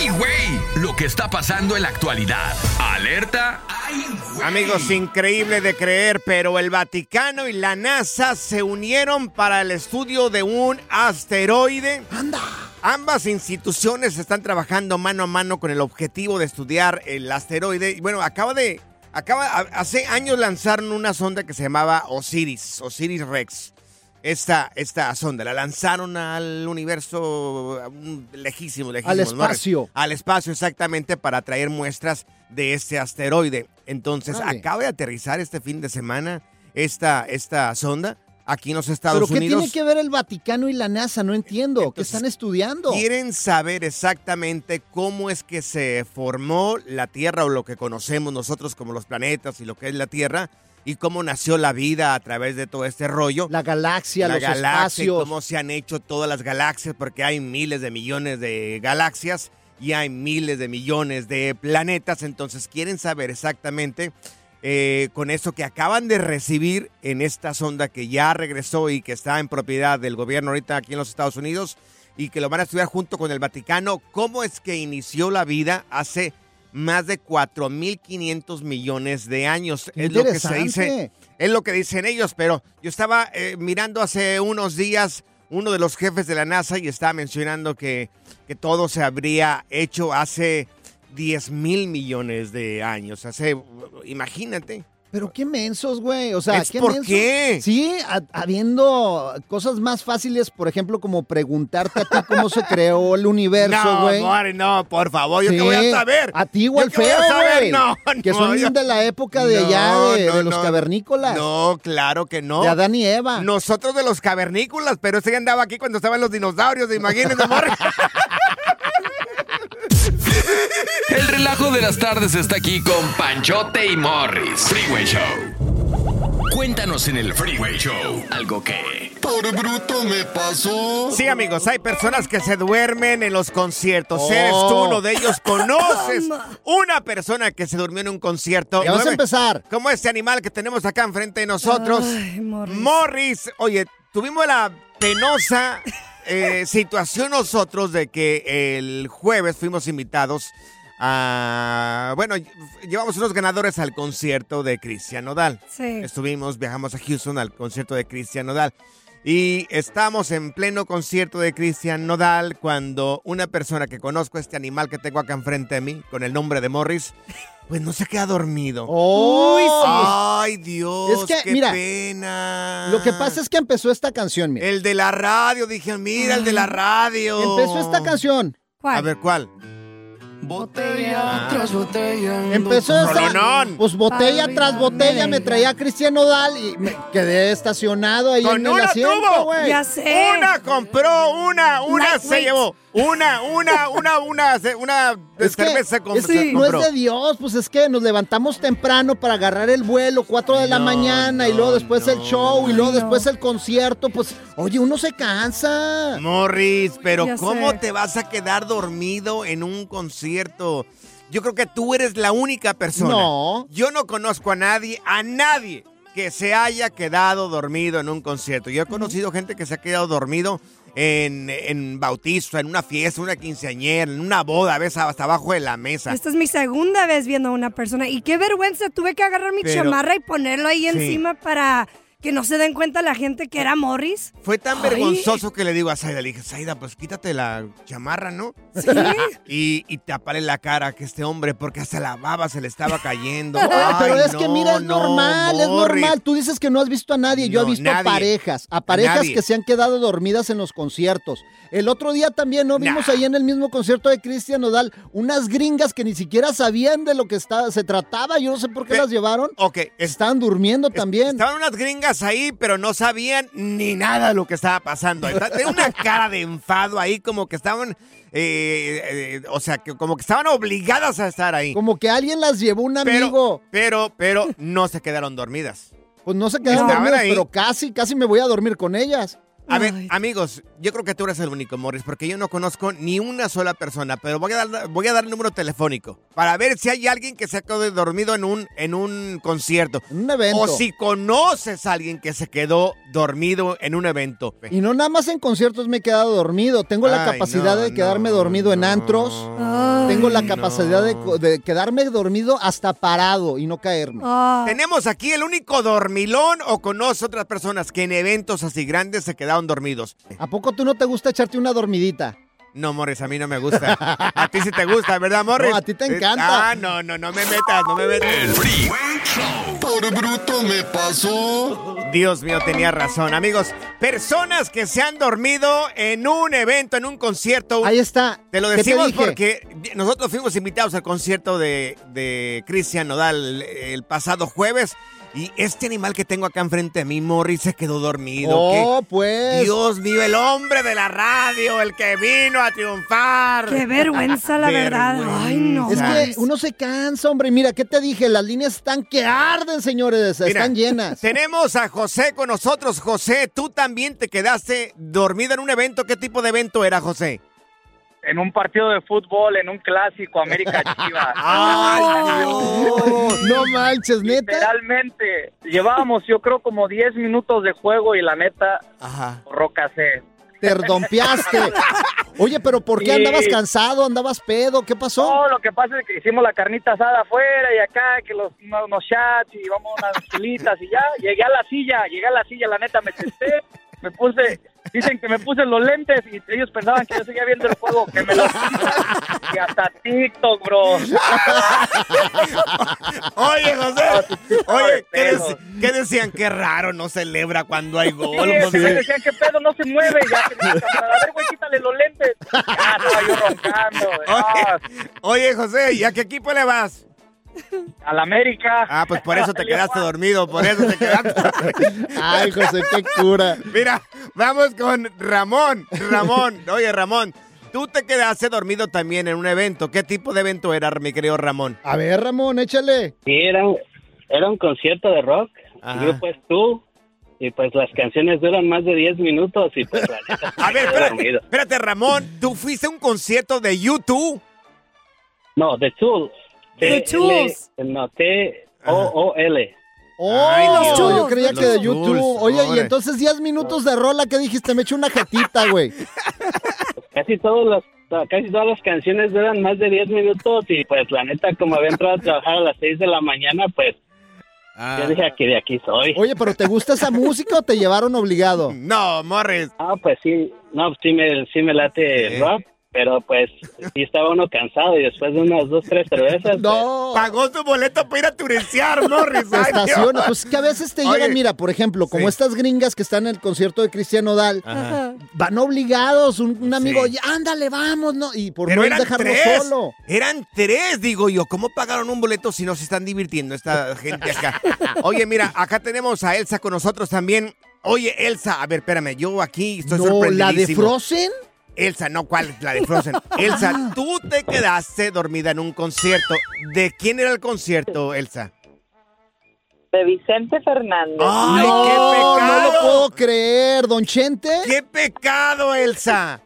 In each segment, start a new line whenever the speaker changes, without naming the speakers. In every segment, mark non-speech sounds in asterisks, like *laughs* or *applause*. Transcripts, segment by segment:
¡ay, güey! Lo que está pasando en la actualidad. Alerta, ¡ay, güey!
Amigos, increíble de creer, pero el Vaticano y la NASA se unieron para el estudio de un asteroide.
¡Anda!
Ambas instituciones están trabajando mano a mano con el objetivo de estudiar el asteroide. Y bueno, acaba de. Acaba, hace años lanzaron una sonda que se llamaba Osiris, Osiris Rex. Esta, esta sonda la lanzaron al universo um, lejísimo, lejísimo.
Al
¿no?
espacio.
Al espacio, exactamente, para traer muestras de este asteroide. Entonces,
Órale.
acaba de aterrizar este fin de semana esta, esta sonda aquí en los Estados
¿Pero qué
Unidos.
tiene que ver el Vaticano y la NASA? No entiendo. ¿Qué están estudiando?
Quieren saber exactamente cómo es que se formó la Tierra o lo que conocemos nosotros como los planetas y lo que es la Tierra y cómo nació la vida a través de todo este rollo.
La galaxia,
la
los
galaxia
espacios.
cómo se han hecho todas las galaxias, porque hay miles de millones de galaxias y hay miles de millones de planetas, entonces quieren saber exactamente eh, con eso que acaban de recibir en esta sonda que ya regresó y que está en propiedad del gobierno ahorita aquí en los Estados Unidos y que lo van a estudiar junto con el Vaticano, cómo es que inició la vida hace más de 4.500 millones de años. Es lo que se dice es lo que dicen ellos, pero yo estaba eh, mirando hace unos días uno de los jefes de la NASA y estaba mencionando que, que todo se habría hecho hace 10 mil millones de años. Hace, imagínate.
Pero qué mensos, güey. O sea,
¿Es
qué
por
mensos?
qué?
Sí, ha- habiendo cosas más fáciles, por ejemplo, como preguntarte a ti cómo se creó el universo,
no,
güey.
Mari, no, por favor, yo
Sí,
qué voy a saber.
A ti, güey,
¿Yo qué voy a
feo, güey.
No,
que
no,
son
yo-
de la época de
No,
allá, de,
no,
de los
no.
cavernícolas.
No, claro que no.
De Adán y Eva.
Nosotros de los cavernícolas, pero ese ya andaba aquí cuando estaban los dinosaurios, imagínense, Mari. *laughs*
El relajo de las tardes está aquí con Panchote y Morris. Freeway Show. Cuéntanos en el Freeway Show algo que...
Por bruto me pasó.
Sí, amigos, hay personas que se duermen en los conciertos.
Oh.
Eres tú uno de ellos. ¿Conoces una persona que se durmió en un concierto?
Ya vas a empezar.
Como este animal que tenemos acá enfrente de nosotros.
Ay, Morris.
Morris. Oye, tuvimos la penosa eh, *laughs* situación nosotros de que el jueves fuimos invitados a... Bueno, llevamos unos ganadores al concierto de Cristian Nodal.
Sí.
Estuvimos, viajamos a Houston al concierto de Cristian Nodal. Y estamos en pleno concierto de Cristian Nodal cuando una persona que conozco, este animal que tengo acá enfrente de mí, con el nombre de Morris, pues no se queda dormido.
Oh,
Ay, Dios,
Es que,
qué
mira,
pena.
Lo que pasa es que empezó esta canción, mira.
El de la radio, dije, mira, el de la radio.
Empezó esta canción.
¿Cuál?
A ver, ¿cuál?
Botella tras botella.
Empezó esa,
Rolonón.
pues botella tras botella me traía Cristian Nodal y me quedé estacionado ahí
Con
en el asiento, güey.
Ya sé.
Una compró, una, una se
Lightweight.
llevó. Una, una, una, una, una
Es que,
cerveza com-
es
se
que no es de Dios, pues es que nos levantamos temprano para agarrar el vuelo, 4 de la
No,
mañana, y luego después el
no.
show, y luego después el concierto, pues, oye, uno se cansa.
Morris, pero
Ya
¿cómo
sé.
te vas a quedar dormido en un concierto? Yo creo que tú eres la única persona.
No.
Yo no conozco a nadie, a nadie que se haya quedado dormido en un concierto. Yo he conocido gente que se ha quedado dormido en, en bautizo, en una fiesta, una quinceañera, en una boda, a veces hasta abajo de la mesa.
Esta es mi segunda vez viendo a una persona y qué vergüenza, tuve que agarrar mi
Pero-
chamarra y ponerlo ahí
Sí.
encima para que no se den cuenta la gente que era Morris.
Fue tan
Ay.
vergonzoso que le digo a Saida, le dije, Saida, pues quítate la chamarra, ¿no?
Sí. *laughs*
Y, y tapale la cara a que este hombre, porque hasta la baba se le estaba cayendo. *laughs*
Pero es que mira, es
no,
normal, es normal. Tú dices que no has visto a nadie. Yo
No,
he visto a parejas, a parejas
nadie.
que se han quedado dormidas en los conciertos. El otro día también, ¿no? Vimos
Nah.
ahí en el mismo concierto de Cristian Nodal unas gringas que ni siquiera sabían de lo que estaba, se trataba. Yo no sé por qué
Pe-
las llevaron.
Ok, es-
Estaban durmiendo también.
Estaban unas gringas ahí, pero no sabían ni nada de lo que estaba pasando. Tenía una *laughs* cara de enfado ahí, como que estaban, eh, eh, o sea, que como que estaban obligadas a estar ahí.
Como que alguien las llevó un amigo.
pero, pero no se quedaron dormidas.
Pues no se quedaron dormidas,
ahí.
pero casi, casi me voy a dormir con ellas.
A ver,
Ay.
amigos, yo creo que tú eres el único, Morris, porque yo no conozco ni una sola persona, pero voy a dar, voy a dar el número telefónico para ver si hay alguien que se ha quedado dormido en un, en un concierto.
En un evento.
O si conoces a alguien que se quedó dormido en un evento.
Y no nada más en conciertos me he quedado dormido. Tengo la
Ay,
capacidad
no,
de quedarme
no,
dormido en antros.
Ay.
Tengo la
no.
capacidad de, de quedarme dormido hasta parado y no caerme.
Ah.
Tenemos aquí el único dormilón o conoce otras personas que en eventos así grandes se quedaron dormidos.
¿A poco tú no te gusta echarte una dormidita?
No, Morris, a mí no me gusta. A ti sí te gusta, ¿verdad, Morris?
No, a ti te encanta.
Ah, no, no, no me metas, no me metas.
El.
Por bruto me pasó.
Dios mío, tenía razón. Amigos, personas que se han dormido en un evento, en un concierto.
Ahí está.
Te lo
¿Qué
decimos porque nosotros fuimos invitados al concierto de, de Cristian Nodal el, el pasado jueves. Y este animal que tengo acá enfrente de mí, Morris, se quedó dormido.
Oh,
¿Qué?
pues.
Dios mío, el hombre de la radio, el que vino a triunfar.
Qué vergüenza, la verdad. Ay, no.
Es que uno se cansa, hombre. Mira, ¿qué te dije? Las líneas están que arden, señores.
Mira,
están llenas.
Tenemos a José con nosotros. José, tú también te quedaste dormido en un evento. ¿Qué tipo de evento era, José?
En un partido de fútbol, en un clásico América *laughs* Chivas.
No manches, neta.
Literalmente, llevábamos yo creo como 10 minutos de juego y la neta,
Ajá.
rocasé.
Te. *laughs* Oye, pero ¿por qué andabas cansado? ¿Andabas pedo? ¿Qué pasó?
No, lo que pasa es que hicimos la carnita asada afuera y acá, que los, unos, unos shots y vamos unas chilitas y ya. Llegué a la silla, llegué a la silla, la neta me senté, me puse, dicen que me puse los lentes y ellos pensaban que yo seguía viendo el juego, que me los *laughs* y hasta TikTok, bro. *laughs*
Oye, José. Oye, ¿qué,
pedo.
dec- qué decían? Qué raro, no celebra cuando hay gol. José.
me decían que pedo no se mueve, ya que a ver, güey, quítale los lentes. Ya estaba yo roncando, güey. Ah,
Oye, oye, José, ¿y a qué equipo le vas?
A la América.
Ah, pues por eso te *laughs* quedaste dormido, por eso te quedaste dormido. *laughs*
Ay, José, qué cura.
Mira, vamos con Ramón. Ramón, oye, Ramón, tú te quedaste dormido también en un evento. ¿Qué tipo de evento era, mi querido Ramón?
A ver, Ramón, échale.
Sí, era, un- era un concierto de rock.
Ajá.
El grupo es tú. Y pues las canciones duran más de 10 minutos y pues la neta, *laughs*
A ver, espérate, Ramón, ¿tú fuiste a un concierto de YouTube?
No, The Tools.
The Tools.
T- No, T-O-O-L.
Ay,
los
yo creía que de
Tools,
YouTube. Oye, y entonces 10 minutos de rola, ¿qué dijiste? Me eché una jetita, güey. *laughs*
Casi, todos los, casi todas las canciones duran más de 10 minutos y pues la neta, como había entrado a trabajar a las 6 de la mañana, pues yo dije aquí de aquí soy.
Oye, ¿pero te gusta esa música o te llevaron obligado? *laughs*
No, Morris.
Ah, pues sí, no, pues sí me, sí me late
Sí.
rock. Pero pues sí estaba uno cansado y después de unas dos, tres cervezas. *laughs*
No.
Pagó su boleto para ir a turistear, Morris. *laughs* Dios.
estaciona, pues que a veces te
Oye.
llegan, mira, por ejemplo, como
Sí.
estas gringas que están en el concierto de Cristiano Dal,
Ajá.
van obligados, un, un amigo,
Sí.
"Ya, ándale, vamos, ¿no? Y por
Pero
no dejarlo
tres.
solo.
Eran tres, digo yo. ¿Cómo pagaron un boleto si no se están divirtiendo esta gente acá? *laughs* Oye, mira, acá tenemos a Elsa con nosotros también. Oye, Elsa, a ver, espérame, yo aquí estoy
No, la de. Frozen.
Elsa, no, ¿cuál? La de Frozen. *laughs* Elsa, tú te quedaste dormida en un concierto. ¿De quién era el concierto, Elsa?
De Vicente Fernández.
¡Ay,
no,
qué pecado!
no lo puedo creer, don Chente.
¡Qué pecado, Elsa!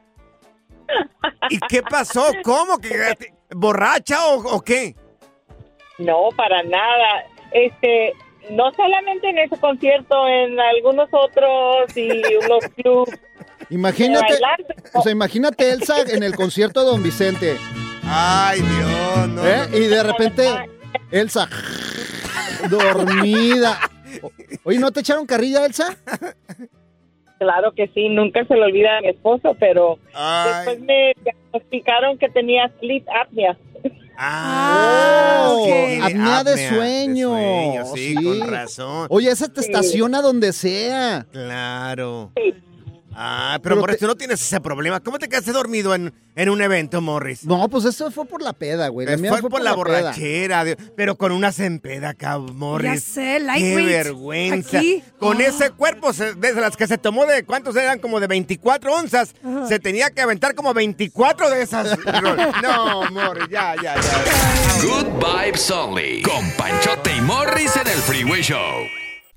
¿Y qué pasó? ¿Cómo? ¿Que borracha o, o qué?
No, para nada. Este, no solamente en ese concierto, en algunos otros y unos clubs.
Imagínate, o sea, imagínate Elsa en el concierto de Don Vicente.
Ay, Dios, no.
¿eh? Y de repente, Elsa, dormida. Oye, ¿no te echaron carrilla, Elsa?
Claro que sí, nunca se le olvida a mi esposo, pero
Ay.
después me diagnosticaron que tenía sleep apnea.
Ah,
Oh, apnea de sueño.
sueño, sí,
Sí.
con razón.
Oye, esa te estaciona donde sea.
Claro.
Sí.
Ah, pero,
Pero
Morris,
te-
tú no tienes ese problema. ¿Cómo te quedaste dormido en, en un evento, Morris?
No, pues eso fue por la peda, güey. La mía
fue, por la, borrachera, Dios, pero con una sempeda acá, Morris.
Ya sé,
Qué vergüenza.
Aquí.
Con
Ah.
ese cuerpo, se- desde las que se tomó de, ¿cuántos eran? Como de 24 onzas. Se tenía que aventar como 24 de esas. *laughs* no, Morris, ya, ya, ya.
Good Vibes Only. Con Panchote y Morris en el Freeway Show.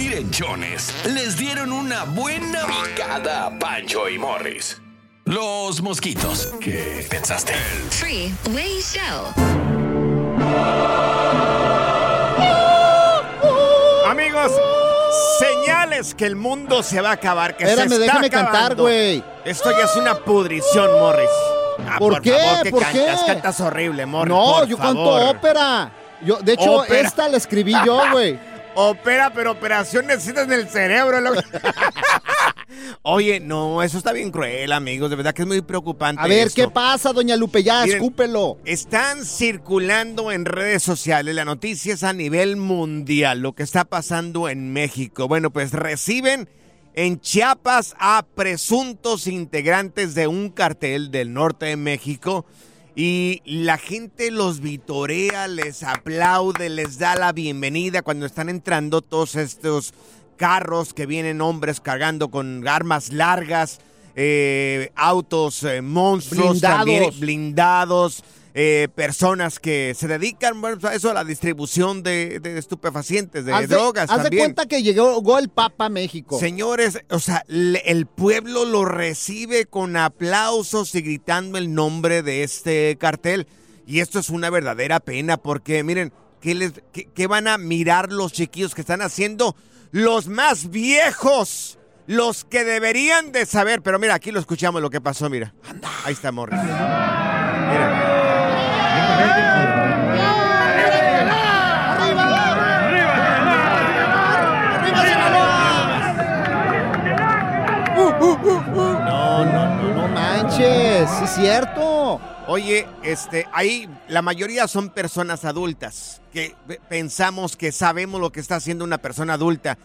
Por dormir en Jones, les dieron una buena picada a Pancho y Morris. Los mosquitos. ¿Qué pensaste?
Freeway Show.
Amigos, señales que el mundo se va a acabar. Que
Espérame,
se está
déjame cantar, güey.
Esto ya es una pudrición, Morris. Ah,
¿Por qué?
favor, ¿qué
¿Por
cantas?
qué?
Cantas horrible, Morris.
No,
por
yo
favor.
canto ópera. Yo, de hecho,
Ópera.
esta la escribí yo, güey. *laughs*
Opera, pero operación necesitas en el cerebro. loco. *laughs* Oye, no, eso está bien cruel, amigos. De verdad que es muy preocupante.
A ver,
esto.
¿qué pasa, doña Lupe? Ya,
Miren,
escúpelo.
Están circulando en redes sociales las noticias a nivel mundial, lo que está pasando en México. Bueno, pues reciben en Chiapas a presuntos integrantes de un cartel del norte de México y la gente los vitorea, les aplaude, les da la bienvenida cuando están entrando todos estos carros que vienen hombres cargando con armas largas, eh, autos eh, monstruos,
Blindados.
también blindados, eh, personas que se dedican bueno, a eso, a la distribución de, de estupefacientes, de
Haz de-
drogas
haz de cuenta que llegó, el Papa a México.
Señores, o sea, le- el pueblo lo recibe con aplausos y gritando el nombre de este cartel. Y esto es una verdadera pena porque, miren, ¿qué, les, qué- qué van a mirar los chiquillos que están haciendo? Los más viejos, los que deberían de saber. Pero mira, aquí lo escuchamos lo que pasó, mira. Ahí está Morris. No, no, no.
No manches, sí es cierto.
Oye, este, ahí la mayoría son personas adultas que pe- pensamos que sabemos lo que está haciendo una persona adulta.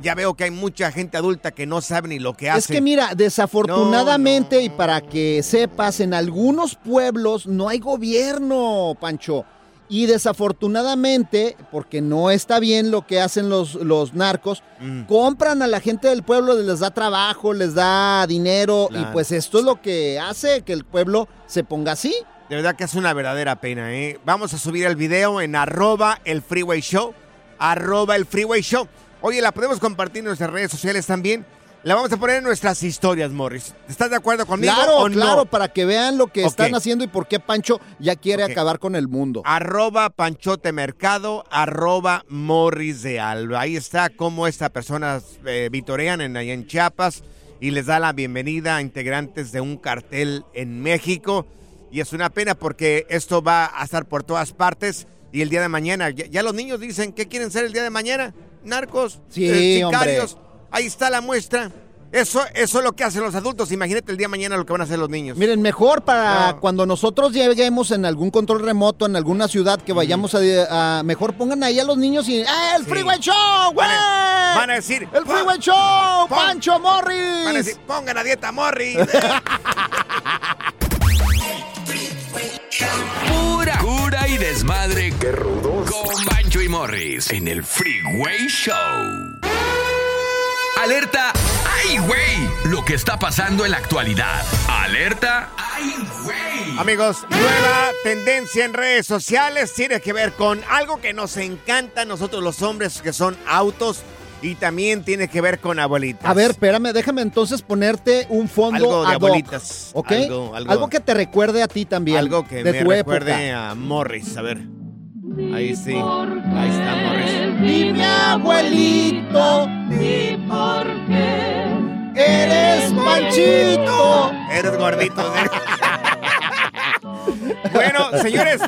Ya veo que hay mucha gente adulta que no sabe ni lo que hace.
Es que mira, desafortunadamente, y para que sepas, en algunos pueblos no hay gobierno, Pancho. Y desafortunadamente, porque no está bien lo que hacen los, los narcos,
Mm.
compran a la gente del pueblo, les da trabajo, les da dinero, y pues esto es lo que hace que el pueblo se ponga así.
De verdad que es una verdadera pena, ¿eh? Vamos a subir el video en arroba el Freeway Show. Arroba el Freeway Show. Oye, la podemos compartir en nuestras redes sociales también. La vamos a poner en nuestras historias, Morris. ¿Estás de acuerdo conmigo
Claro,
o no?
claro, para que vean lo que están haciendo y por qué Pancho ya quiere acabar con el mundo.
Arroba Panchote Mercado, arroba Morris de Alba. Ahí está cómo estas personas eh, vitorean en, allá en Chiapas y les da la bienvenida a integrantes de un cartel en México. Y es una pena porque esto va a estar por todas partes y el día de mañana, ya, ya los niños dicen, ¿qué quieren ser el día de mañana? Narcos,
Sí,
eh, sicarios.
hombre.
Ahí está la muestra. Eso, eso es lo que hacen los adultos. Imagínate el día de mañana lo que van a hacer los niños.
Miren, mejor para
No.
cuando nosotros lleguemos en algún control remoto, en alguna ciudad que vayamos a, a- Mejor pongan ahí a los niños y. ¡Ah, el
Sí.
Freeway Show, güey!
Van a decir,
¡El Freeway Show! ¡Pancho Morris!
Van a decir, pongan a dieta Morris. *laughs*
y desmadre. ¡Qué rudos! Con Bancho y Morris en el Freeway Show. Alerta. ¡Ay, güey! Lo que está pasando en la actualidad. Alerta. ¡Ay, güey!
Amigos, nueva tendencia en redes sociales tiene que ver con algo que nos encanta a nosotros los hombres, que son autos, y también tiene que ver con abuelitas.
A ver, espérame, déjame entonces ponerte un fondo
Algo de
ad hoc,
abuelitas.
¿Ok?
Algo- algo-
que te recuerde a ti también.
algo que
de
me
tu
recuerde
época.
a Morris. A ver. Ahí sí. Ahí está Morris.
Dime, abuelito, di por qué eres Panchito.
Eres gordito. Bueno, señores,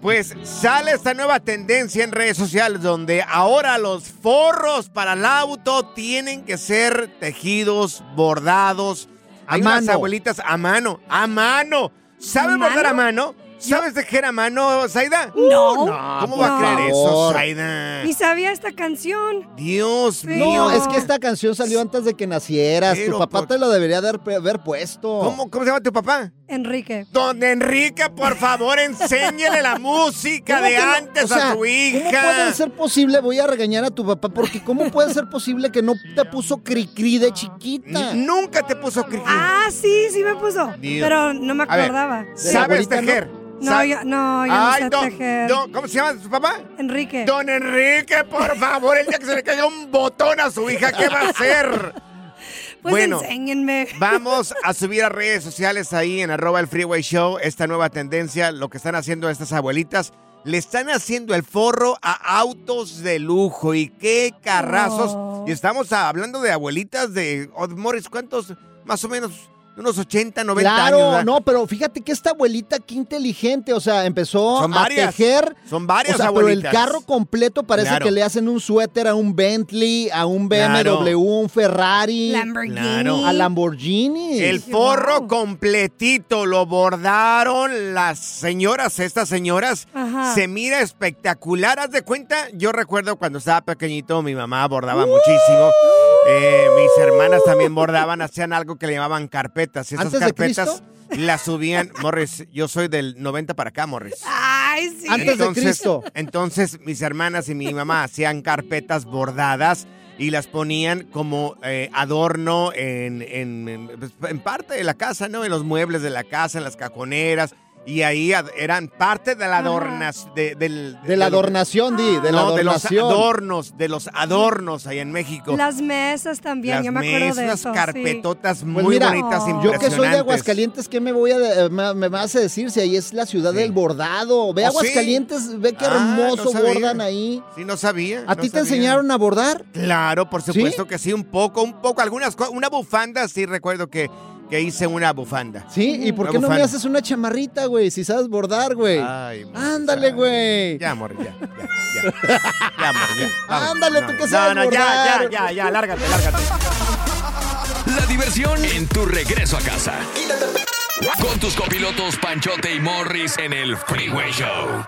pues sale esta nueva tendencia en redes sociales donde ahora los forros para el auto tienen que ser tejidos, bordados.
A
Hay unas
mano.
abuelitas a mano, a mano. ¿Sabes
¿A
bordar a
mano?
¿Sabes tejer a mano, Zaida?
No.
¿Cómo
por
va a creer eso. Zaida?
Ni sabía esta canción.
Dios mío.
No, es que esta canción salió antes de que nacieras.
Pero
tu papá
por-
te lo debería de haber, haber puesto.
¿Cómo, ¿Cómo se llama tu papá?
Enrique.
Don Enrique, por favor, enséñele la música
¿Cómo
de
no?
antes
O sea,
a tu hija.
¿Cómo puede ser posible? Voy a regañar a tu papá porque ¿cómo puede ser posible que no te puso cri-cri de chiquita?
N- Nunca te puso cri
Ah, sí, sí me puso.
Dios.
Pero no me
ver,
acordaba.
¿Sabes
no?
No,
Sa-
yo no, yo
Ay,
no sé
don-
tejer.
don- ¿Cómo se llama su papá?
Enrique.
Don Enrique, por favor, el día que se le caiga un botón a su hija, ¿qué va a hacer? *laughs*
pues
bueno.
enséñenme. *laughs*
Vamos a subir a redes sociales ahí en arroba el Freeway Show esta nueva tendencia, lo que están haciendo estas abuelitas. Le están haciendo el forro a autos de lujo y qué carrazos.
Oh.
Y estamos hablando de abuelitas de, Morris, ¿cuántos? Más o menos unos 80, 90
Claro,
años. ¿verdad?
no, pero fíjate que esta abuelita qué inteligente, o sea, empezó
Son
a
varias,
tejer.
Son varias
o sea, pero el
abuelitas.
carro completo parece
Claro.
que le hacen un suéter a un Bentley, a un BMW,
Claro.
un Ferrari,
Lamborghini.
Claro.
a Lamborghini.
El forro
wow.
completito lo bordaron las señoras, estas señoras.
Ajá.
Se mira espectacular. Haz de cuenta, yo recuerdo cuando estaba pequeñito, mi mamá bordaba muchísimo. Eh, mis hermanas también bordaban, hacían algo que le llamaban carpetas. Y esas
¿Antes de
carpetas las subían. Morris, yo soy del 90 para acá, Morris.
Ay, sí.
Antes de Cristo.
Entonces, mis hermanas y mi mamá hacían carpetas bordadas y las ponían como eh, adorno en, en- en- pues, en parte de la casa, ¿no? En los muebles de la casa, en las cajoneras. Y ahí eran parte de la adornas, de, del,
de la
de
adornación, Di, de la
no, de los adornos, de los adornos ahí en México.
Las mesas también,
Las
yo me acuerdo de
mesas,
eso. sí.
carpetotas
Pues
muy
mira,
bonitas,
Oh.
Yo que soy de
impresionantes.
Aguascalientes, ¿qué me voy a de- eh, me, me vas a decir si ahí es la ciudad
Sí.
del bordado? Ve
¿Oh, sí?
Aguascalientes, ve qué
Ah,
hermoso
no
bordan ahí.
Sí, no sabía.
¿A
no
ti te enseñaron a bordar?
Claro, por supuesto que sí, un poco, un poco, algunas cosas, una bufanda, sí recuerdo que, que hice una bufanda.
Sí, ¿y por qué no me haces una chamarrita, güey? Si sabes bordar, güey.
Ay, amor,
Ándale, güey.
Ya, amor, ya, ya, ya. Ya, amor, ya. *laughs* Vamos.
Ándale, tú que sabes
No, no, ya, ya,
bordar.
ya, ya, lárgate, lárgate.
La diversión en tu regreso a casa. Con tus copilotos Panchote y Morris en el Freeway Show.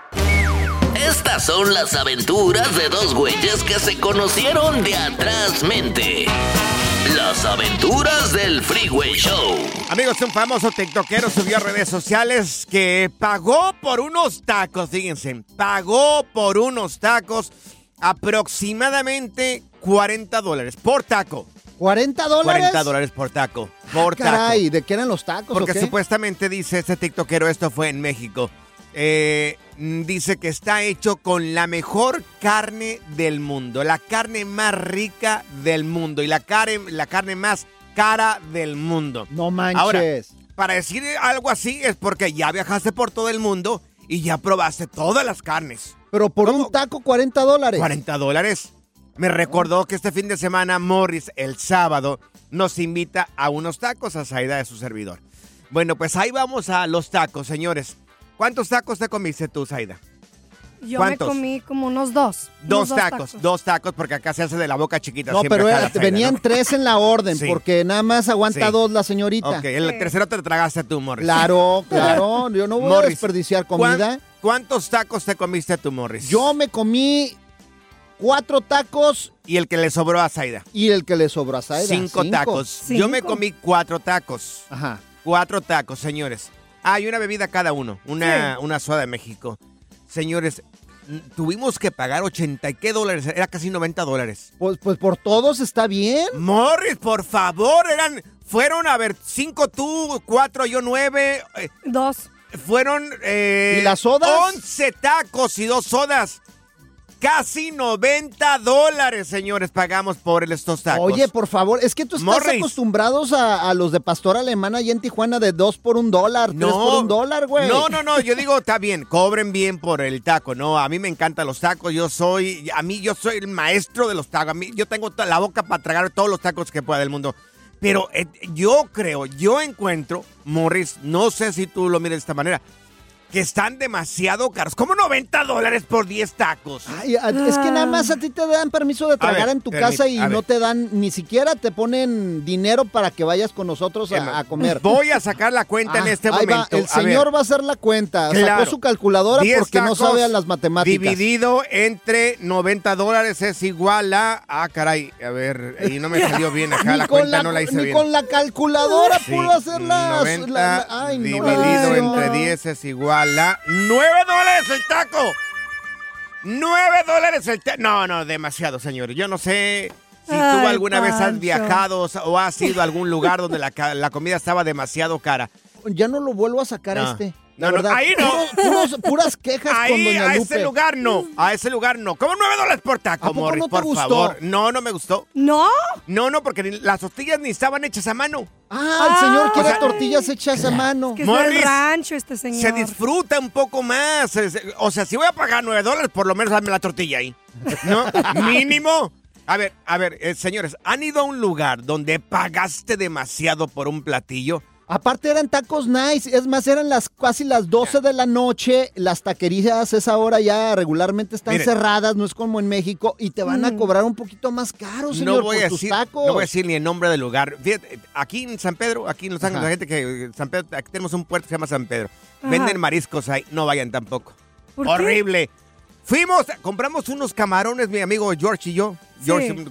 Estas son las aventuras de dos güeyes que se conocieron de atrás mente. Las aventuras del Freeway Show.
Amigos, un famoso tiktokero subió a redes sociales que pagó por unos tacos, fíjense, pagó por unos tacos aproximadamente 40 dólares por taco.
¿40 dólares?
40 dólares por taco. Por taco.
Caray, ¿de qué eran los tacos?
Porque
o qué?
supuestamente dice este tiktokero, esto fue en México, eh, dice que está hecho con la mejor carne del mundo, la carne más rica del mundo y la, carne, la carne más cara del mundo.
No manches.
Ahora, para decir algo así es porque ya viajaste por todo el mundo y ya probaste todas las carnes.
Pero por un taco, 40 dólares.
40 dólares. Me recordó que este fin de semana Morris, el sábado, nos invita a unos tacos a Saida de su servidor. Bueno, pues ahí vamos a los tacos, señores. ¿Cuántos tacos te comiste tú, Saida?
Yo
¿Cuántos?
me comí como unos dos.
Dos
unos
tacos, dos tacos, porque acá se hace de la boca chiquita.
No,
siempre
pero era-
Zaida,
venían
¿no?
tres en la orden,
Sí.
porque nada más aguanta
Sí.
dos la señorita.
Ok, el tercero te lo tragaste tú, Morris.
Claro, *laughs* claro. Yo no voy a desperdiciar
¿cuán-
comida.
¿Cuántos tacos te comiste tú, Morris?
Yo me comí cuatro tacos
Y el que le sobró a Zaida.
y el que le sobró a Zaida.
Cinco, tacos. Yo me comí cuatro tacos.
Ajá.
Cuatro tacos, señores. Ah, y una bebida cada uno. Una, una soda de México. Señores, tuvimos que pagar 80 y qué dólares. Era casi 90 dólares.
Pues, pues por todos está bien.
Morris, por favor, eran. Fueron, a ver, cinco tú, cuatro yo, nueve. eh,
Dos.
Fueron. eh,
¿Y las sodas?
11 tacos y dos sodas. Casi 90 dólares, señores, pagamos por el- estos tacos.
Oye, por favor, es que tú estás
Morris.
acostumbrados a, a los de pastor alemán allá en Tijuana de dos por un dólar, tres por un dólar, güey.
No, no, no, yo digo, está bien, cobren bien por el taco, no, a mí me encantan los tacos, yo soy, a mí yo soy el maestro de los tacos, a mí yo tengo la boca para tragar todos los tacos que pueda del mundo. Pero eh, yo creo, yo encuentro, Morris, no sé si tú lo miras de esta manera, que están demasiado caros. ¿Cómo 90 dólares por 10 tacos?
Ay, a- es que nada más a ti te dan permiso de tragar
ver,
en tu casa y
a
no
ver.
te dan, ni siquiera te ponen dinero para que vayas con nosotros a, a comer.
Voy a sacar la cuenta en
Ah,
este
ahí va,
momento.
El
A ver.
señor va a hacer la cuenta.
Claro.
Sacó su calculadora
10
porque no
tacos
sabe a las matemáticas.
Dividido entre 90 dólares es igual a. Ah, caray. A ver, y no me *laughs* salió bien acá. La cuenta
la-
no la hice
ni
bien.
con la calculadora
Sí,
pudo hacer las-
90
la- la- ay, no.
dividido
Ay,
entre
no.
10 es igual a 9 dólares el taco. 9 dólares el taco. No, no, demasiado, señores. Yo no sé si tú
Ay,
alguna vez has viajado o has ido a algún lugar donde la, la comida estaba demasiado cara.
Ya no lo vuelvo a sacar
No.
este.
No,
La
no,
verdad,
ahí no.
puros- puros- puras quejas con
Ahí, a ese lugar no. A ese lugar no. ¿Cómo 9 dólares por taco,
¿A poco
Morris?
no te
por
gustó?
favor. No, no me gustó.
¿No?
No, no, porque ni- las tortillas ni estaban hechas a mano.
Ah, el señor quiere
o sea,
tortillas hechas a mano.
Que es del
Morris,
rancho este señor.
Se disfruta un poco más. O sea, si voy a pagar 9 dólares, por lo menos dame la tortilla ahí. ¿No? *laughs* Mínimo. A ver, a ver, eh, señores, ¿han ido a un lugar donde pagaste demasiado por un platillo?
Aparte eran tacos nice, es más, eran las casi las 12 de la noche, las taquerías a esa hora ya regularmente están
Miren.
cerradas, no es como en México, y te van a cobrar un poquito más caro, señor,
no voy
por
a
tus
decir,
tacos.
no voy a decir ni el nombre del lugar. Fíjate, aquí en San Pedro, aquí en Los Ángeles, la gente que San Pedro, aquí tenemos un puerto que se llama San Pedro.
Ajá.
Venden mariscos ahí, no vayan tampoco.
¿Por qué?
Horrible. Fuimos, compramos unos camarones, mi amigo George y yo. George,
Sí.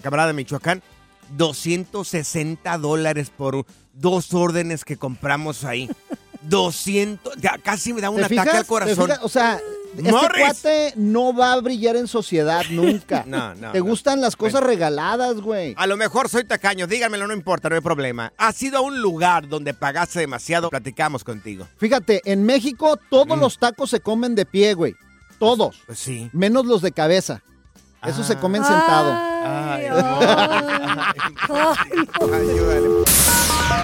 camarada de Michoacán. 260 dólares por dos órdenes que compramos ahí. *laughs* 200, ya casi me da un
¿Te
ataque
fijas?
al
¿Te
corazón.
O sea, este
Morris.
cuate no va a brillar en sociedad *laughs* nunca.
No, no,
Te
no.
gustan las cosas regaladas, güey.
A lo mejor soy tacaño, díganmelo, no importa, no hay problema. ¿Has ido a un lugar donde pagaste demasiado? Platicamos contigo.
Fíjate, en México todos los tacos se comen de pie, güey. Todos.
Pues sí.
Menos los de cabeza. Esos se comen sentado.
Ay, *laughs*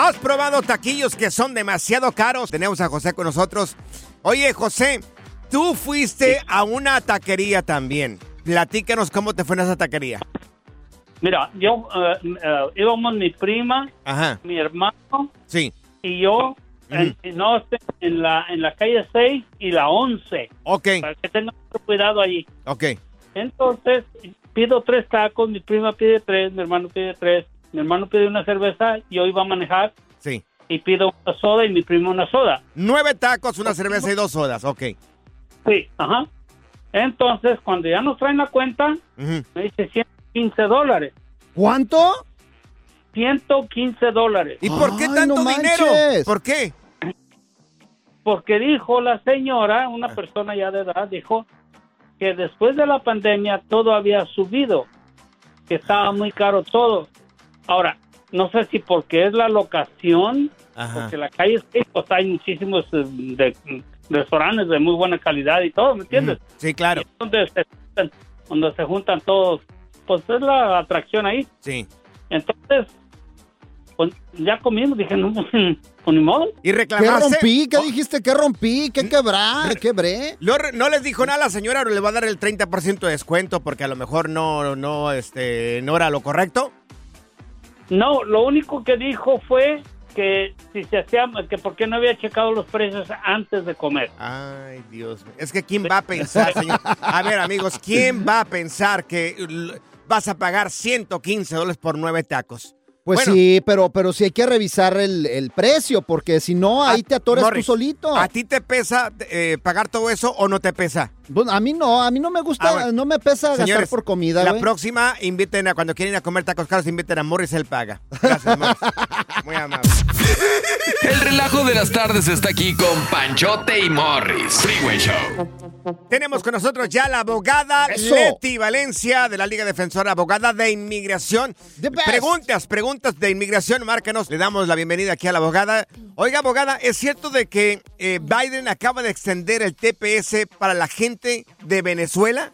¿Has probado taquillos que son demasiado caros? Tenemos a José con nosotros. Oye, José, tú fuiste a una taquería también. Platícanos cómo te fue en esa taquería.
Mira, yo eh, íbamos mi prima,
Ajá.
mi hermano
Sí.
y yo en, no, en la en la calle 6 y la 11.
Ok.
Para que tengan mucho cuidado allí.
Ok.
Entonces, pido tres tacos, mi prima pide tres, mi hermano pide tres, mi hermano pide una cerveza, yo iba a manejar
Sí.
y pido una soda y mi primo una soda.
Nueve tacos, una cerveza y dos sodas. Ok.
Sí, ajá. Entonces, cuando ya nos traen la cuenta, me dice 115 dólares.
¿Cuánto?
115 dólares.
¿Y por qué
Ay,
tanto
no
dinero? ¿Por qué?
Porque dijo la señora, una persona ya de edad, dijo que después de la pandemia todo había subido, que estaba muy caro todo. Ahora, no sé si porque es la locación,
Ajá.
porque la calle es pues hay muchísimos eh, de, restaurantes de muy buena calidad y todo, ¿me entiendes?
Sí, claro.
Donde se, juntan- donde se juntan todos, pues es la atracción ahí.
Sí.
Entonces, pues ya comimos, dije, no, pues, *laughs* pues ni modo.
¿Y
¿Qué
reclamaste?
rompí? ¿Qué dijiste? ¿Qué rompí? ¿Qué quebrá? ¿Quebré?
¿No, no les dijo nada a la señora o le va a dar el 30% de descuento porque a lo mejor no, no, este, no era lo correcto?
No, lo único que dijo fue que si se hacía, que por qué no había checado los precios antes de comer.
Ay, Dios mío. Es que ¿quién va a pensar, señor? A ver, amigos, ¿quién va a pensar que vas a pagar 115 dólares por nueve tacos?
Pues
Bueno.
sí, pero, pero sí hay que revisar el, el precio, porque si no, ahí te atoras
Morris,
tú solito.
¿A ti te pesa eh, pagar todo eso o no te pesa?
Bueno, a mí no, a mí no me gusta,
Ah, bueno.
no me pesa gastar por comida,
La próxima, inviten a cuando quieren ir a comer tacos caros, inviten a Morris, él paga. Gracias, Morris. *laughs* Muy amable.
El relajo de las tardes está aquí con Panchote y Morris. Freeway Show.
Tenemos con nosotros ya la abogada
Eso.
Leti Valencia de la Liga Defensora, abogada de inmigración. Preguntas, preguntas de inmigración, márcanos. Le damos la bienvenida aquí a la abogada. Oiga, abogada, ¿es cierto de que eh, Biden acaba de extender el TPS para la gente de Venezuela?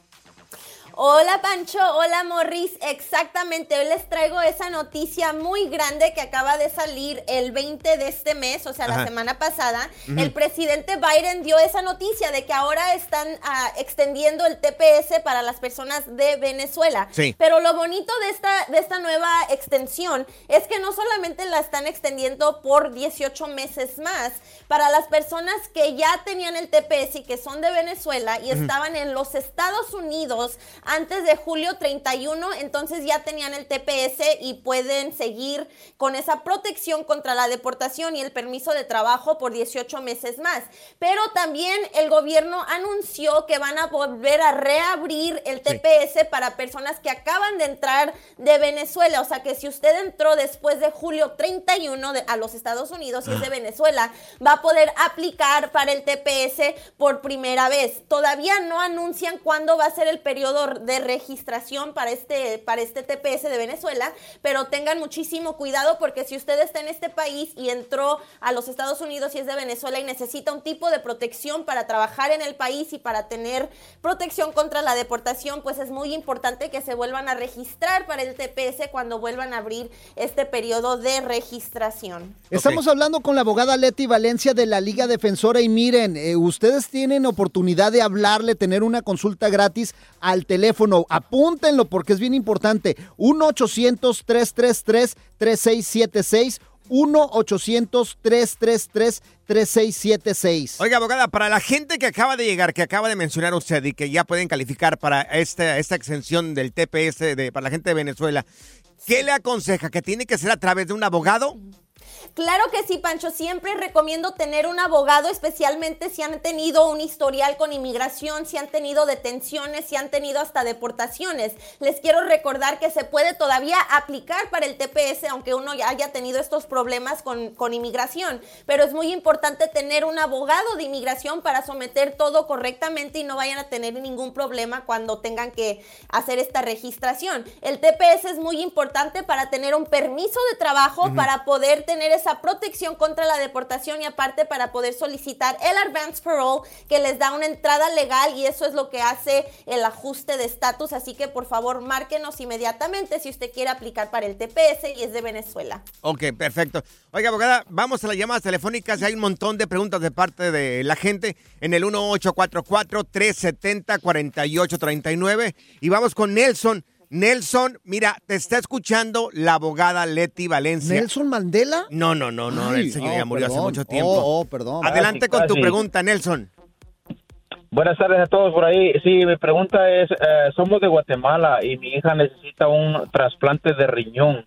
Hola Pancho, hola Morris, exactamente, hoy les traigo esa noticia muy grande que acaba de salir el 20 de este mes, o sea, la semana pasada. El presidente Biden dio esa noticia de que ahora están ah, extendiendo el TPS para las personas de Venezuela.
Sí.
Pero lo bonito de esta, de esta nueva extensión es que no solamente la están extendiendo por 18 meses más, para las personas que ya tenían el TPS y que son de Venezuela y estaban en los Estados Unidos antes de julio 31, entonces ya tenían el TPS y pueden seguir con esa protección contra la deportación y el permiso de trabajo por 18 meses más. Pero también el gobierno anunció que van a volver a reabrir el TPS para personas que acaban de entrar de Venezuela. O sea que si usted entró después de julio 31 de- a los Estados Unidos y es de Venezuela, va a poder aplicar para el TPS por primera vez. Todavía no anuncian cuándo va a ser el periodo de registración para este, para este TPS de Venezuela, pero tengan muchísimo cuidado porque si usted está en este país y entró a los Estados Unidos y es de Venezuela y necesita un tipo de protección para trabajar en el país y para tener protección contra la deportación, pues es muy importante que se vuelvan a registrar para el TPS cuando vuelvan a abrir este periodo de registración.
Estamos hablando con la abogada Leti Valencia de la Liga Defensora y miren, eh, ustedes tienen oportunidad de hablarle, tener una consulta gratis al teléfono. Apúntenlo porque es bien importante. 1-800-333-3676. 1-800-333-3676.
Oiga, abogada, para la gente que acaba de llegar, que acaba de mencionar usted y que ya pueden calificar para esta, esta exención del TPS de, para la gente de Venezuela, ¿qué le aconseja? ¿Que tiene que ser a través de un abogado?
Claro que sí, Pancho. Siempre recomiendo tener un abogado, especialmente si han tenido un historial con inmigración, si han tenido detenciones, si han tenido hasta deportaciones. Les quiero recordar que se puede todavía aplicar para el TPS, aunque uno ya haya tenido estos problemas con, con inmigración. Pero es muy importante tener un abogado de inmigración para someter todo correctamente y no vayan a tener ningún problema cuando tengan que hacer esta registración. El TPS es muy importante para tener un permiso de trabajo, para poder tener esa protección contra la deportación y aparte para poder solicitar el advance parole que les da una entrada legal y eso es lo que hace el ajuste de estatus. Así que por favor márquenos inmediatamente si usted quiere aplicar para el TPS y es de Venezuela.
Ok, perfecto. Oiga, abogada, vamos a las llamadas telefónicas. Hay un montón de preguntas de parte de la gente en el 1844-370-4839. Y vamos con Nelson. Nelson, mira, te está escuchando la abogada Leti Valencia.
¿Nelson Mandela?
No, no, no, no,
Ay,
el señor
oh,
ya murió hace mucho tiempo.
Oh, oh, perdón.
Adelante
Casi,
con tu
casi.
pregunta, Nelson.
Buenas tardes a todos por ahí. Sí, mi pregunta es, eh, somos de Guatemala y mi hija necesita un trasplante de riñón.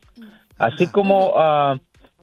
Así como, ah,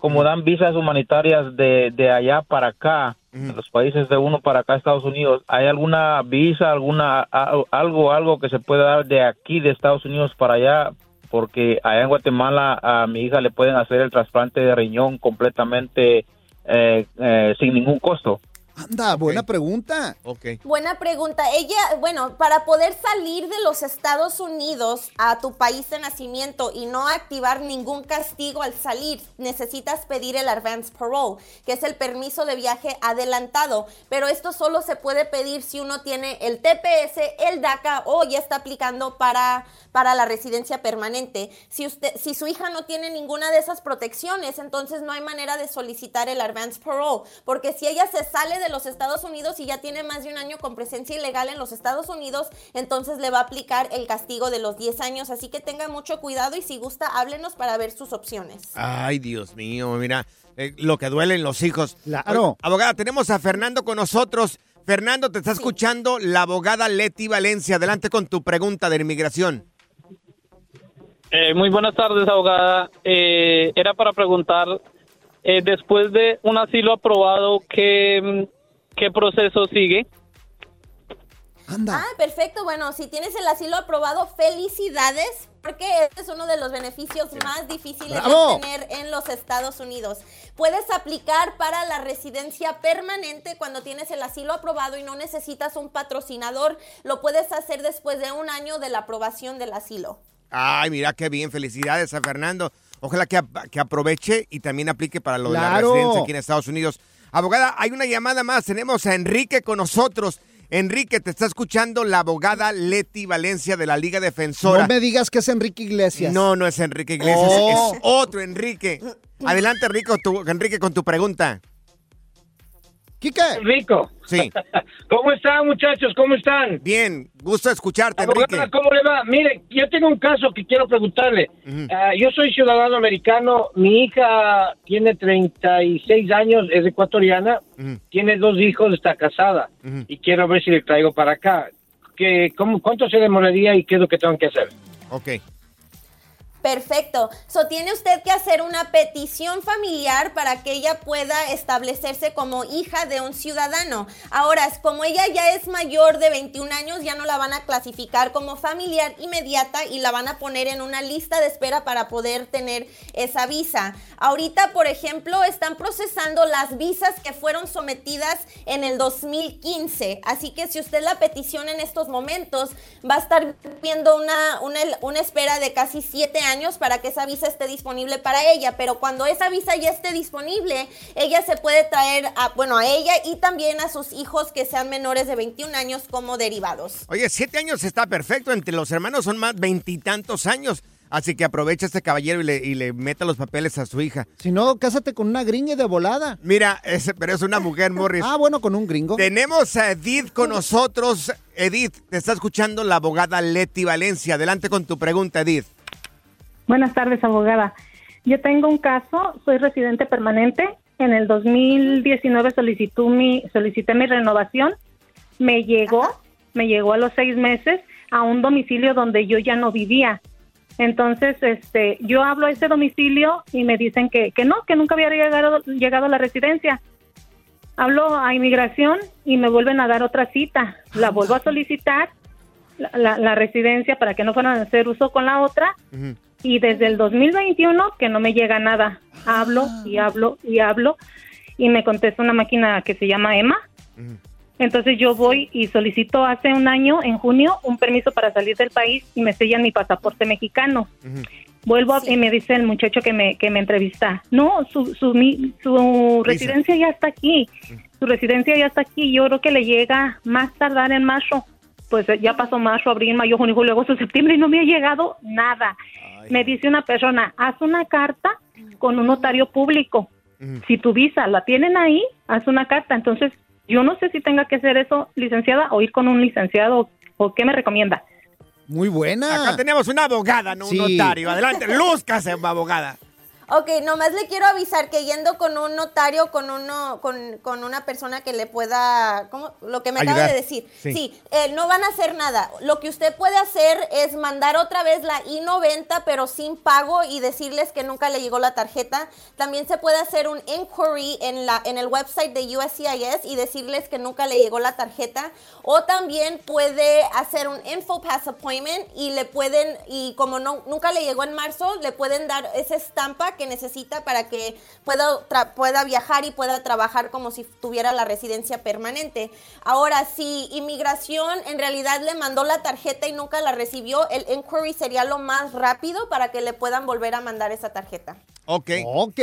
como dan visas humanitarias de, de allá para acá, de los países de uno para acá, Estados Unidos, ¿hay alguna visa, alguna algo, algo que se pueda dar de aquí, de Estados Unidos para allá? Porque allá en Guatemala a mi hija le pueden hacer el trasplante de riñón completamente eh, eh, sin ningún costo.
Anda, buena pregunta.
Ok.
Buena pregunta. Ella, bueno, para poder salir de los Estados Unidos a tu país de nacimiento y no activar ningún castigo al salir, necesitas pedir el advance parole, que es el permiso de viaje adelantado. Pero esto solo se puede pedir si uno tiene el TPS, el DACA o ya está aplicando para, para la residencia permanente. Si usted, si su hija no tiene ninguna de esas protecciones, entonces no hay manera de solicitar el advance parole, porque si ella se sale de los Estados Unidos y ya tiene más de un año con presencia ilegal en los Estados Unidos, entonces le va a aplicar el castigo de los 10 años. Así que tenga mucho cuidado y si gusta, háblenos para ver sus opciones.
Ay, Dios mío, mira, eh, lo que duelen los hijos.
Claro.
Abogada, tenemos a Fernando con nosotros. Fernando, te está escuchando la abogada Leti Valencia. Adelante con tu pregunta de inmigración.
Eh, muy buenas tardes, abogada. Eh, era para preguntar, eh, después de un asilo aprobado, ¿qué, mm, qué proceso sigue?
Ah, perfecto. Bueno, si tienes el asilo aprobado, felicidades, porque este es uno de los beneficios más difíciles
¡Bravo!
de tener en los Estados Unidos. Puedes aplicar para la residencia permanente cuando tienes el asilo aprobado y no necesitas un patrocinador. Lo puedes hacer después de un año de la aprobación del asilo.
Ay, mira qué bien. Felicidades a Fernando. Ojalá que, que aproveche y también aplique para lo de la residencia aquí en Estados Unidos. Abogada, hay una llamada más. Tenemos a Enrique con nosotros. Enrique, te está escuchando la abogada Leti Valencia de la Liga Defensora.
No me digas que es Enrique Iglesias.
No, no es Enrique Iglesias,
Oh.
es otro Enrique. *clears throat* Adelante, Enrique, con tu, Enrique, con tu pregunta.
Quique.
Rico.
Sí. *laughs*
¿Cómo están, muchachos? ¿Cómo están?
Bien, gusto escucharte, Enrique.
Abogada, ¿Cómo le va? Mire, yo tengo un caso que quiero preguntarle. Ah, yo soy ciudadano americano. Mi hija tiene 36 años, es ecuatoriana. Tiene dos hijos, está casada. Y quiero ver si le traigo para acá. ¿Qué, cómo, ¿Cuánto se demoraría y qué es lo que tengo que hacer?
Ok.
Perfecto. So, tiene usted que hacer una petición familiar para que ella pueda establecerse como hija de un ciudadano. Ahora, como ella ya es mayor de 21 años, ya no la van a clasificar como familiar inmediata y la van a poner en una lista de espera para poder tener esa visa. Ahorita, por ejemplo, están procesando las visas que fueron sometidas en el 2015. Así que si usted la petición en estos momentos, va a estar viendo una, una, una espera de casi siete años para que esa visa esté disponible para ella. Pero cuando esa visa ya esté disponible, ella se puede traer, a, bueno, a ella y también a sus hijos que sean menores de 21 años como derivados.
Oye, siete años está perfecto. Entre los hermanos son más veintitantos años. Así que aprovecha este caballero y le, y le meta los papeles a su hija.
Si no, cásate con una gringa de volada.
Mira, ese, pero es una mujer, *laughs* Morris.
Ah, bueno, con un gringo.
Tenemos a Edith con nosotros. Edith, te está escuchando la abogada Leti Valencia. Adelante con tu pregunta, Edith.
Buenas tardes, abogada.
Yo tengo un caso, soy residente permanente. En el 2019 solicitó mi, solicité mi renovación. Me llegó, me llegó a los seis meses a un domicilio donde yo ya no vivía. Entonces, este, yo hablo a ese domicilio y me dicen que, que no, que nunca había llegado, llegado a la residencia. Hablo a inmigración y me vuelven a dar otra cita. La vuelvo a solicitar, la, la- la residencia, para que no fueran a hacer uso con la otra. Y desde el 2021 que no me llega nada. Hablo y hablo y hablo y me contesta una máquina que se llama Emma. Entonces yo voy y solicito hace un año, en junio, un permiso para salir del país y me sellan mi pasaporte mexicano. Vuelvo a- y me dice el muchacho que me, que me entrevista, no, su, su, mi- su residencia ya está aquí, su residencia ya está aquí, yo creo que le llega más tardar en marzo, pues eh, ya pasó marzo, abril, mayo, junio, julio, agosto, septiembre y no me ha llegado nada. Me dice una persona, haz una carta con un notario público, si tu visa la tienen ahí, haz una carta, entonces yo no sé si tenga que hacer eso, licenciada, o ir con un licenciado, o qué me recomienda.
Muy buena.
Acá tenemos una abogada, no un notario. Adelante, *laughs* lúzcase, abogada.
Ok, nomás le quiero avisar que yendo con un notario, con uno, con, con una persona que le pueda, ¿cómo? Lo que me acaba
Ayudar.
de decir.
Sí.
Sí, eh, no van a hacer nada. Lo que usted puede hacer es mandar otra vez la I-90, pero sin pago y decirles que nunca le llegó la tarjeta. También se puede hacer un inquiry en, la, en el website de USCIS y decirles que nunca le llegó la tarjeta. O también puede hacer un InfoPass appointment y le pueden, y como no, nunca le llegó en marzo, le pueden dar esa estampa que necesita para que pueda, pueda viajar y pueda trabajar como si tuviera la residencia permanente. Ahora, si inmigración en realidad le mandó la tarjeta y nunca la recibió, el inquiry sería lo más rápido para que le puedan volver a mandar esa tarjeta.
Ok.
Ok,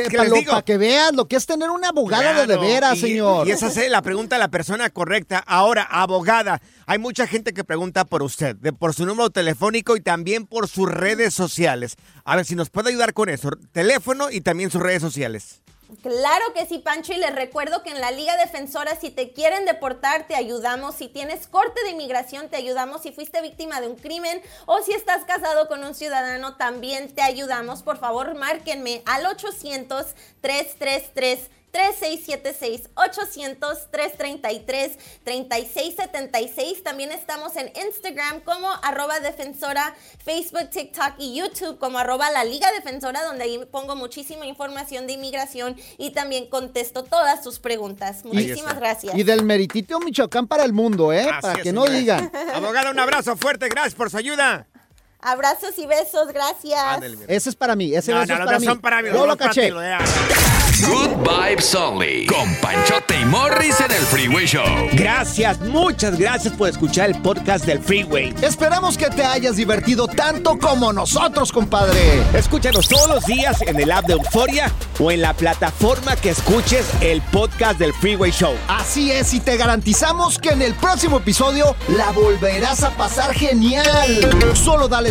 para, que veas lo que es tener una abogada de de
Claro,
veras,
y-
señor.
Y esa es la pregunta a la persona correcta. Ahora, abogada, hay mucha gente que pregunta por usted, de, por su número telefónico y también por sus redes sociales. A ver si nos puede ayudar con eso. Teléfono y también sus redes sociales.
Claro que sí, Pancho, y les recuerdo que en la Liga Defensora, si te quieren deportar, te ayudamos. Si tienes corte de inmigración, te ayudamos. Si fuiste víctima de un crimen o si estás casado con un ciudadano, también te ayudamos. Por favor, márquenme al 800-333. 3676 800 333 3676 También estamos en Instagram como arroba defensora, Facebook, TikTok y YouTube como arroba la Liga Defensora, donde ahí pongo muchísima información de inmigración y también contesto todas sus preguntas. Muchísimas gracias.
Y del Meritito Michoacán para el mundo, ¿eh?
Así
para
es,
que no digan.
Abogada, un abrazo fuerte. Gracias por su ayuda.
Abrazos y besos, gracias.
Ese es para mí, ese
No,
beso
no,
es para mí.
son para mí,
Yo lo caché.
Good Vibes Only. Con Panchote y Morris en el Freeway Show.
Gracias, muchas gracias por escuchar el podcast del Freeway.
Esperamos que te hayas divertido tanto como nosotros, compadre.
Escúchanos todos los días en el app de Euforia o en la plataforma que escuches el podcast del Freeway Show.
Así es, y te garantizamos que en el próximo episodio la volverás a pasar genial. Solo dale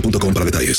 boostmobile.com para detalles.